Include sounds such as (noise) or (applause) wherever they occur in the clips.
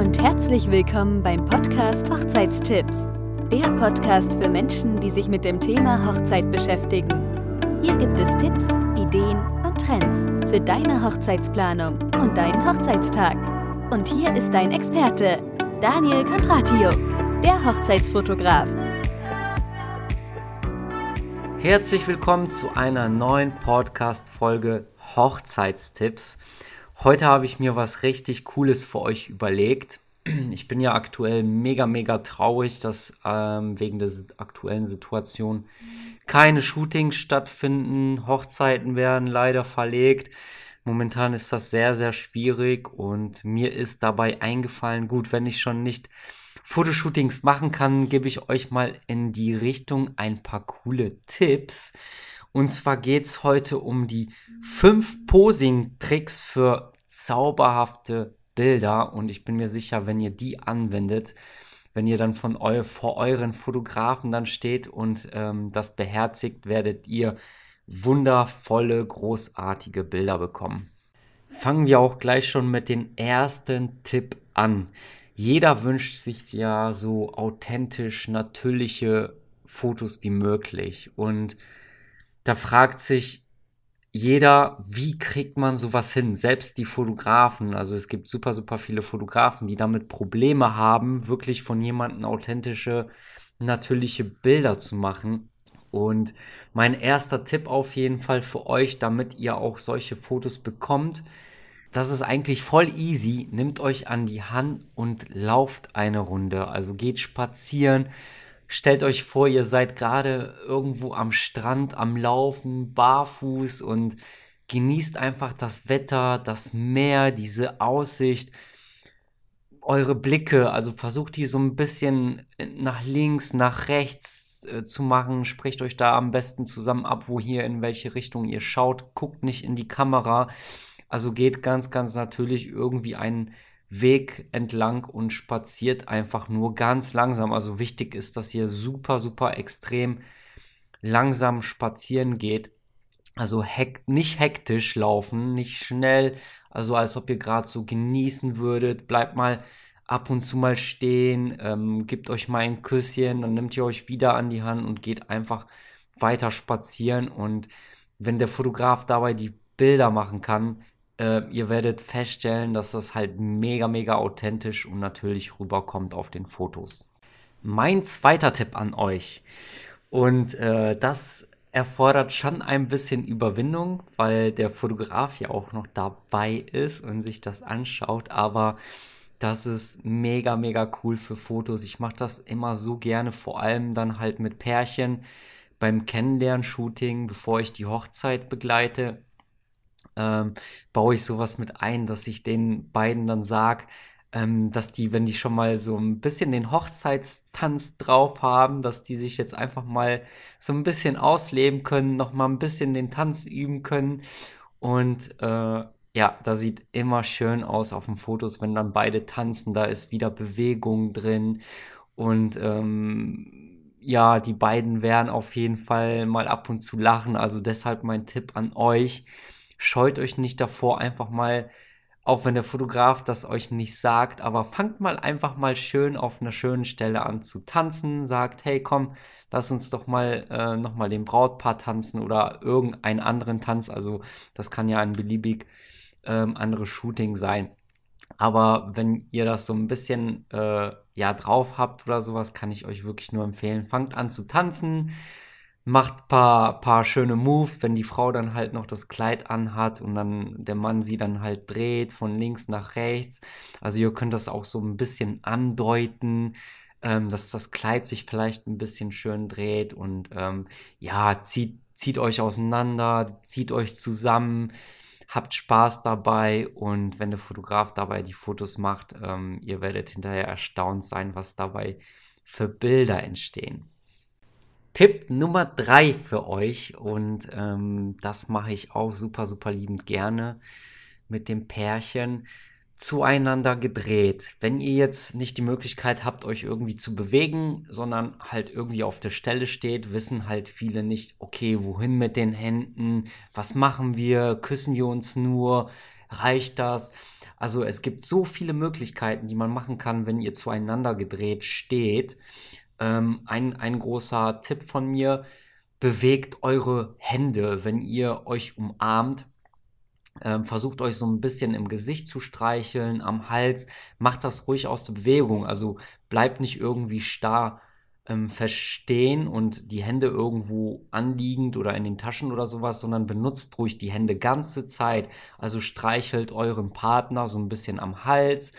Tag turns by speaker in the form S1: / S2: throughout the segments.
S1: und herzlich willkommen beim Podcast Hochzeitstipps. Der Podcast für Menschen, die sich mit dem Thema Hochzeit beschäftigen. Hier gibt es Tipps, Ideen und Trends für deine Hochzeitsplanung und deinen Hochzeitstag. Und hier ist dein Experte, Daniel Contratio, der Hochzeitsfotograf.
S2: Herzlich willkommen zu einer neuen Podcast-Folge Hochzeitstipps. Heute habe ich mir was richtig Cooles für euch überlegt. (clears throat) Ich bin ja aktuell mega, mega traurig, dass ähm, wegen der aktuellen Situation keine Shootings stattfinden. Hochzeiten werden leider verlegt. Momentan ist das sehr, sehr schwierig und mir ist dabei eingefallen, gut, wenn ich schon nicht Fotoshootings machen kann, gebe ich euch mal in die Richtung ein paar coole Tipps. Und zwar geht es heute um die fünf Posing-Tricks für zauberhafte Bilder. Und ich bin mir sicher, wenn ihr die anwendet, wenn ihr dann von eu vor euren Fotografen dann steht und ähm, das beherzigt, werdet ihr wundervolle, großartige Bilder bekommen. Fangen wir auch gleich schon mit dem ersten Tipp an. Jeder wünscht sich ja so authentisch, natürliche Fotos wie möglich. Und da fragt sich jeder, wie kriegt man sowas hin? Selbst die Fotografen, also es gibt super, super viele Fotografen, die damit Probleme haben, wirklich von jemandem authentische, natürliche Bilder zu machen. Und mein erster Tipp auf jeden Fall für euch, damit ihr auch solche Fotos bekommt, das ist eigentlich voll easy. Nehmt euch an die Hand und lauft eine Runde. Also geht spazieren, stellt euch vor, ihr seid gerade irgendwo am Strand, am Laufen, barfuß und genießt einfach das Wetter, das Meer, diese Aussicht, eure Blicke. Also versucht die so ein bisschen nach links, nach rechts äh, zu machen. Sprecht euch da am besten zusammen ab, wo hier in welche Richtung ihr schaut. Guckt nicht in die Kamera. Also geht ganz, ganz natürlich irgendwie einen Weg entlang und spaziert einfach nur ganz langsam. Also wichtig ist, dass ihr super, super extrem langsam spazieren geht. Also hekt, nicht hektisch laufen, nicht schnell, also als ob ihr gerade so genießen würdet. Bleibt mal ab und zu mal stehen, ähm, gebt euch mal ein Küsschen, dann nehmt ihr euch wieder an die Hand und geht einfach weiter spazieren. Und wenn der Fotograf dabei die Bilder machen kann, äh, ihr werdet feststellen, dass das halt mega, mega authentisch und natürlich rüberkommt auf den Fotos. Mein zweiter Tipp an euch. Und äh, das erfordert schon ein bisschen Überwindung, weil der Fotograf ja auch noch dabei ist und sich das anschaut. Aber das ist mega, mega cool für Fotos. Ich mache das immer so gerne, vor allem dann halt mit Pärchen beim Kennenlern-Shooting, bevor ich die Hochzeit begleite ähm, baue ich sowas mit ein, dass ich den beiden dann sage, ähm, dass die, wenn die schon mal so ein bisschen den Hochzeitstanz drauf haben, dass die sich jetzt einfach mal so ein bisschen ausleben können, noch mal ein bisschen den Tanz üben können. Und äh, ja, da sieht immer schön aus auf den Fotos, wenn dann beide tanzen, da ist wieder Bewegung drin. Und ähm, ja, die beiden werden auf jeden Fall mal ab und zu lachen. Also deshalb mein Tipp an euch scheut euch nicht davor, einfach mal, auch wenn der Fotograf das euch nicht sagt, aber fangt mal einfach mal schön auf einer schönen Stelle an zu tanzen, sagt, hey komm, lass uns doch mal äh, nochmal den Brautpaar tanzen oder irgendeinen anderen Tanz, also das kann ja ein beliebig ähm, anderes Shooting sein. Aber wenn ihr das so ein bisschen äh, ja drauf habt oder sowas, kann ich euch wirklich nur empfehlen. Fangt an zu tanzen, macht paar, paar schöne Moves, wenn die Frau dann halt noch das Kleid anhat und dann der Mann sie dann halt dreht von links nach rechts. Also ihr könnt das auch so ein bisschen andeuten, ähm, dass das Kleid sich vielleicht ein bisschen schön dreht und ähm, ja, zieht, zieht euch auseinander, zieht euch zusammen, habt Spaß dabei und wenn der Fotograf dabei die Fotos macht, ähm, ihr werdet hinterher erstaunt sein, was dabei für Bilder entstehen. Tipp Nummer drei für euch und ähm, das mache ich auch super, super liebend gerne mit dem Pärchen zueinander gedreht. Wenn ihr jetzt nicht die Möglichkeit habt, euch irgendwie zu bewegen, sondern halt irgendwie auf der Stelle steht, wissen halt viele nicht, okay, wohin mit den Händen, was machen wir, küssen wir uns nur, reicht das? Also es gibt so viele Möglichkeiten, die man machen kann, wenn ihr zueinander gedreht steht. Ähm, ein, ein großer Tipp von mir, bewegt eure Hände, wenn ihr euch umarmt. Ähm, versucht euch so ein bisschen im Gesicht zu streicheln, am Hals. Macht das ruhig aus der Bewegung. Also bleibt nicht irgendwie starr ähm, verstehen und die Hände irgendwo anliegend oder in den Taschen oder sowas, sondern benutzt ruhig die Hände ganze Zeit. Also streichelt euren Partner so ein bisschen am Hals,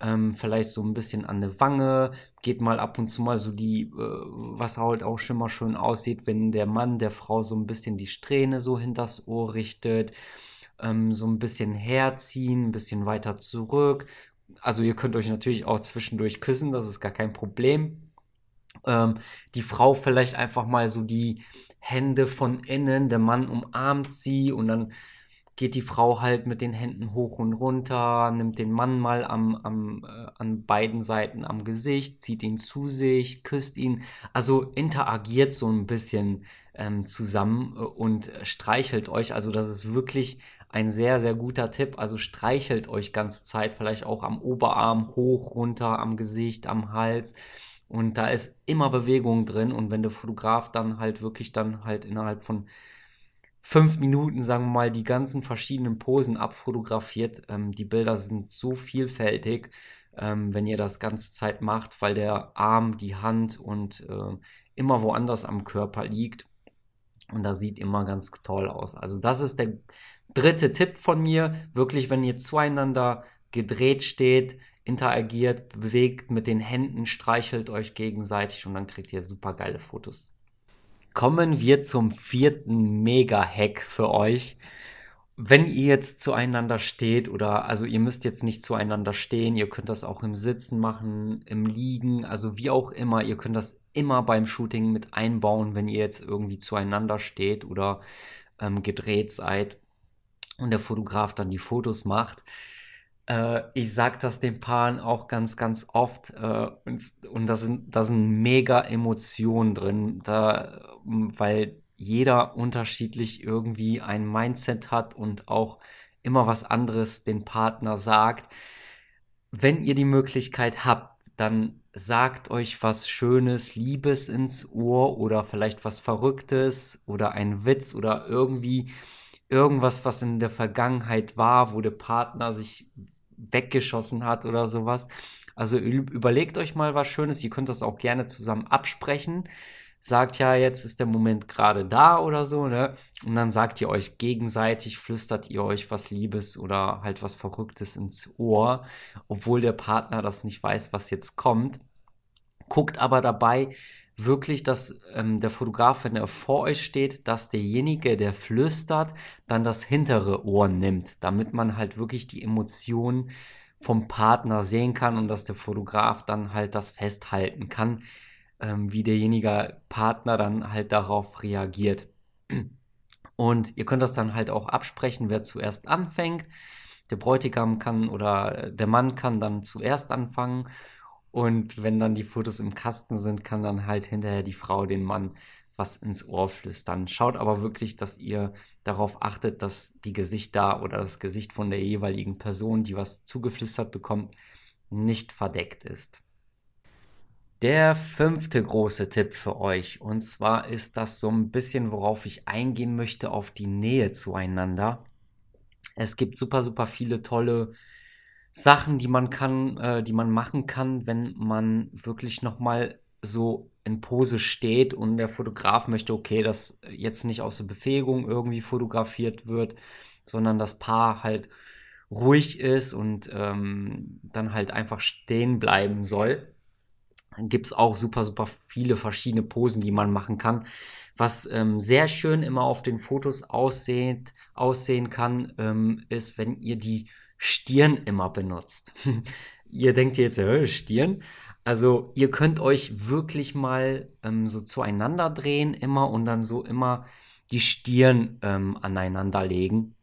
S2: ähm, vielleicht so ein bisschen an der Wange, geht mal ab und zu mal so die, äh, was halt auch schon mal schön aussieht, wenn der Mann der Frau so ein bisschen die Strähne so hinters Ohr richtet, ähm, so ein bisschen herziehen, ein bisschen weiter zurück. Also ihr könnt euch natürlich auch zwischendurch küssen, das ist gar kein Problem ähm, die Frau vielleicht einfach mal so die Hände von innen, der Mann umarmt sie und dann geht die Frau halt mit den Händen hoch und runter, nimmt den Mann mal am, am, äh, an beiden Seiten am Gesicht, zieht ihn zu sich, küsst ihn, also interagiert so ein bisschen ähm, zusammen äh, und streichelt euch. Also das ist wirklich ein sehr, sehr guter Tipp. Also streichelt euch ganz Zeit, vielleicht auch am Oberarm hoch, runter, am Gesicht, am Hals. Und da ist immer Bewegung drin. Und wenn der Fotograf dann halt wirklich dann halt innerhalb von fünf Minuten, sagen wir mal, die ganzen verschiedenen Posen abfotografiert, ähm, die Bilder sind so vielfältig, ähm, wenn ihr das ganze Zeit macht, weil der Arm, die Hand und äh, immer woanders am Körper liegt. Und das sieht immer ganz toll aus. Also das ist der dritte Tipp von mir. Wirklich, wenn ihr zueinander gedreht steht, interagiert, bewegt mit den Händen, streichelt euch gegenseitig und dann kriegt ihr super geile Fotos. Kommen wir zum vierten Mega-Hack für euch. Wenn ihr jetzt zueinander steht oder also ihr müsst jetzt nicht zueinander stehen, ihr könnt das auch im Sitzen machen, im Liegen, also wie auch immer, ihr könnt das immer beim Shooting mit einbauen, wenn ihr jetzt irgendwie zueinander steht oder ähm, gedreht seid und der Fotograf dann die Fotos macht äh, ich sage das den Paaren auch ganz, ganz oft äh, und, und da sind, da sind mega Emotionen drin, da, weil jeder unterschiedlich irgendwie ein Mindset hat und auch immer was anderes den Partner sagt. Wenn ihr die Möglichkeit habt, dann sagt euch was Schönes, Liebes ins Ohr oder vielleicht was Verrücktes oder ein Witz oder irgendwie irgendwas, was in der Vergangenheit war, wo der Partner sich weggeschossen hat oder sowas. Also überlegt euch mal was Schönes. Ihr könnt das auch gerne zusammen absprechen. Sagt ja, jetzt ist der Moment gerade da oder so, ne? Und dann sagt ihr euch gegenseitig, flüstert ihr euch was Liebes oder halt was Verrücktes ins Ohr, obwohl der Partner das nicht weiß, was jetzt kommt. Guckt aber dabei, wirklich, dass ähm, der Fotograf, wenn er vor euch steht, dass derjenige, der flüstert, dann das hintere Ohr nimmt, damit man halt wirklich die Emotionen vom Partner sehen kann und dass der Fotograf dann halt das festhalten kann, ähm, wie derjenige Partner dann halt darauf reagiert. Und ihr könnt das dann halt auch absprechen, wer zuerst anfängt. Der Bräutigam kann oder der Mann kann dann zuerst anfangen und wenn dann die Fotos im Kasten sind, kann dann halt hinterher die Frau den Mann was ins Ohr flüstern. Schaut aber wirklich, dass ihr darauf achtet, dass die Gesichter oder das Gesicht von der jeweiligen Person, die was zugeflüstert bekommt, nicht verdeckt ist. Der fünfte große Tipp für euch, und zwar ist das so ein bisschen, worauf ich eingehen möchte, auf die Nähe zueinander. Es gibt super, super viele tolle Sachen, die man kann, äh, die man machen kann, wenn man wirklich nochmal so in Pose steht und der Fotograf möchte, okay, dass jetzt nicht aus der Befähigung irgendwie fotografiert wird, sondern das Paar halt ruhig ist und ähm, dann halt einfach stehen bleiben soll. Dann gibt es auch super, super viele verschiedene Posen, die man machen kann. Was ähm, sehr schön immer auf den Fotos aussehen, aussehen kann, ähm, ist, wenn ihr die Stirn immer benutzt. (laughs) ihr denkt jetzt, äh, Stirn? Also ihr könnt euch wirklich mal ähm, so zueinander drehen immer und dann so immer die Stirn ähm, aneinander legen.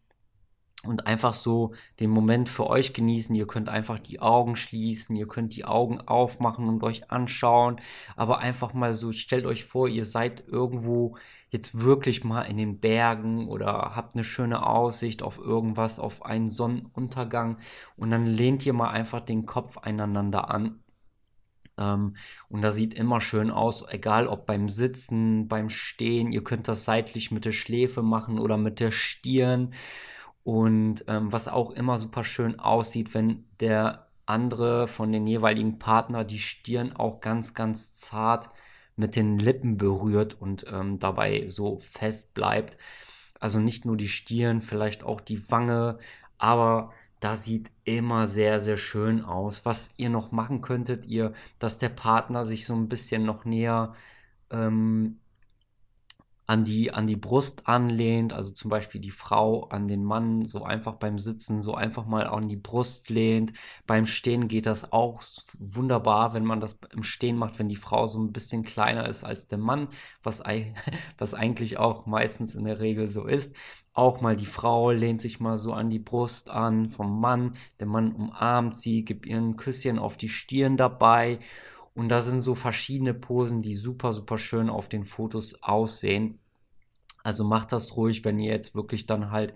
S2: Und einfach so den Moment für euch genießen. Ihr könnt einfach die Augen schließen, ihr könnt die Augen aufmachen und euch anschauen, aber einfach mal so, stellt euch vor, ihr seid irgendwo jetzt wirklich mal in den Bergen oder habt eine schöne Aussicht auf irgendwas, auf einen Sonnenuntergang und dann lehnt ihr mal einfach den Kopf einander an. Ähm, und das sieht immer schön aus, egal ob beim Sitzen, beim Stehen. Ihr könnt das seitlich mit der Schläfe machen oder mit der Stirn. Und ähm, was auch immer super schön aussieht, wenn der andere von den jeweiligen Partner die Stirn auch ganz, ganz zart mit den Lippen berührt und ähm, dabei so fest bleibt. Also nicht nur die Stirn, vielleicht auch die Wange, aber das sieht immer sehr, sehr schön aus. Was ihr noch machen könntet, ihr, dass der Partner sich so ein bisschen noch näher ähm, an die, an die Brust anlehnt, also zum Beispiel die Frau an den Mann so einfach beim Sitzen so einfach mal an die Brust lehnt. Beim Stehen geht das auch wunderbar, wenn man das im Stehen macht, wenn die Frau so ein bisschen kleiner ist als der Mann, was, (laughs) was eigentlich auch meistens in der Regel so ist. Auch mal die Frau lehnt sich mal so an die Brust an vom Mann, der Mann umarmt sie, gibt ihr ein Küsschen auf die Stirn dabei und da sind so verschiedene Posen, die super, super schön auf den Fotos aussehen. Also macht das ruhig, wenn ihr jetzt wirklich dann halt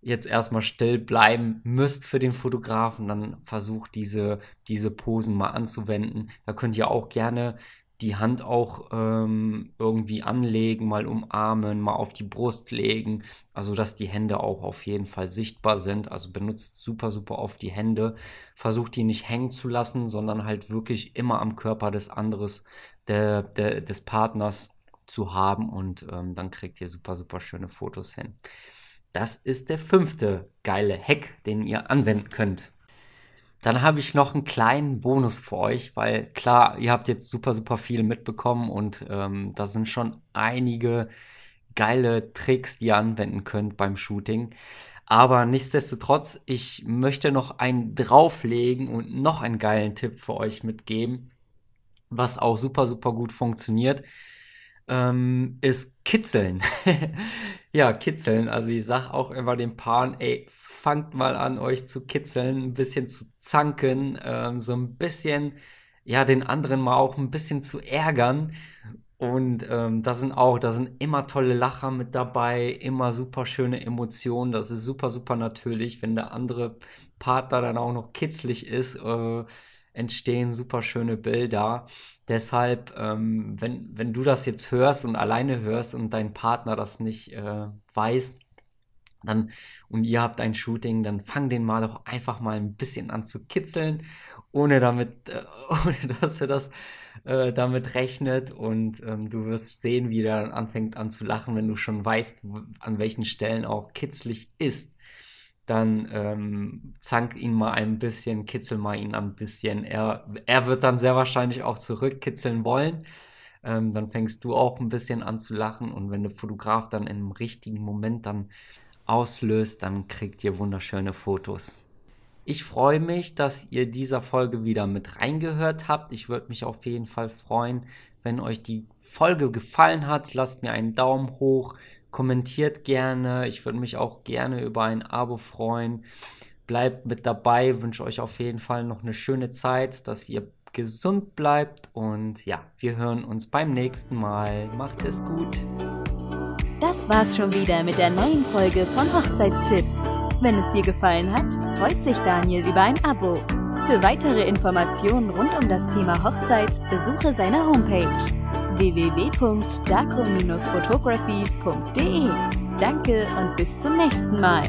S2: jetzt erstmal still bleiben müsst für den Fotografen, dann versucht diese, diese Posen mal anzuwenden. Da könnt ihr auch gerne die Hand auch ähm, irgendwie anlegen, mal umarmen, mal auf die Brust legen, also dass die Hände auch auf jeden Fall sichtbar sind. Also benutzt super, super oft die Hände. Versucht die nicht hängen zu lassen, sondern halt wirklich immer am Körper des anderes, der, der, des Partners zu haben und ähm, dann kriegt ihr super, super schöne Fotos hin. Das ist der fünfte geile Hack, den ihr anwenden könnt. Dann habe ich noch einen kleinen Bonus für euch, weil klar, ihr habt jetzt super, super viel mitbekommen und ähm, da sind schon einige geile Tricks, die ihr anwenden könnt beim Shooting. Aber nichtsdestotrotz, ich möchte noch einen drauflegen und noch einen geilen Tipp für euch mitgeben, was auch super, super gut funktioniert, ähm, ist Kitzeln. (laughs) ja, Kitzeln. Also ich sage auch immer den Paaren, ey, fangt mal an, euch zu kitzeln, ein bisschen zu zanken, ähm, so ein bisschen, ja, den anderen mal auch ein bisschen zu ärgern. Und ähm, da sind auch, da sind immer tolle Lacher mit dabei, immer super schöne Emotionen. Das ist super, super natürlich, wenn der andere Partner dann auch noch kitzlig ist. Äh, entstehen super schöne Bilder. Deshalb, ähm, wenn, wenn du das jetzt hörst und alleine hörst und dein Partner das nicht äh, weiß, dann und ihr habt ein Shooting, dann fang den mal doch einfach mal ein bisschen an zu kitzeln, ohne damit, (laughs) äh, ohne dass er das äh, damit rechnet und ähm, du wirst sehen, wie er dann anfängt an zu lachen, wenn du schon weißt, an welchen Stellen auch kitzlig ist. Dann ähm, zank ihn mal ein bisschen, kitzel mal ihn ein bisschen. Er, er wird dann sehr wahrscheinlich auch zurückkitzeln wollen. Ähm, dann fängst du auch ein bisschen an zu lachen und wenn der Fotograf dann im richtigen Moment dann auslöst, dann kriegt ihr wunderschöne Fotos. Ich freue mich, dass ihr dieser Folge wieder mit reingehört habt. Ich würde mich auf jeden Fall freuen, wenn euch die Folge gefallen hat. Lasst mir einen Daumen hoch, kommentiert gerne. Ich würde mich auch gerne über ein Abo freuen. Bleibt mit dabei, wünsche euch auf jeden Fall noch eine schöne Zeit, dass ihr gesund bleibt und ja, wir hören uns beim nächsten Mal. Macht es gut.
S1: Das war's schon wieder mit der neuen Folge von Hochzeitstipps. Wenn es dir gefallen hat, freut sich Daniel über ein Abo. Für weitere Informationen rund um das Thema Hochzeit besuche seine Homepage www.daco-photography.de. Danke und bis zum nächsten Mal.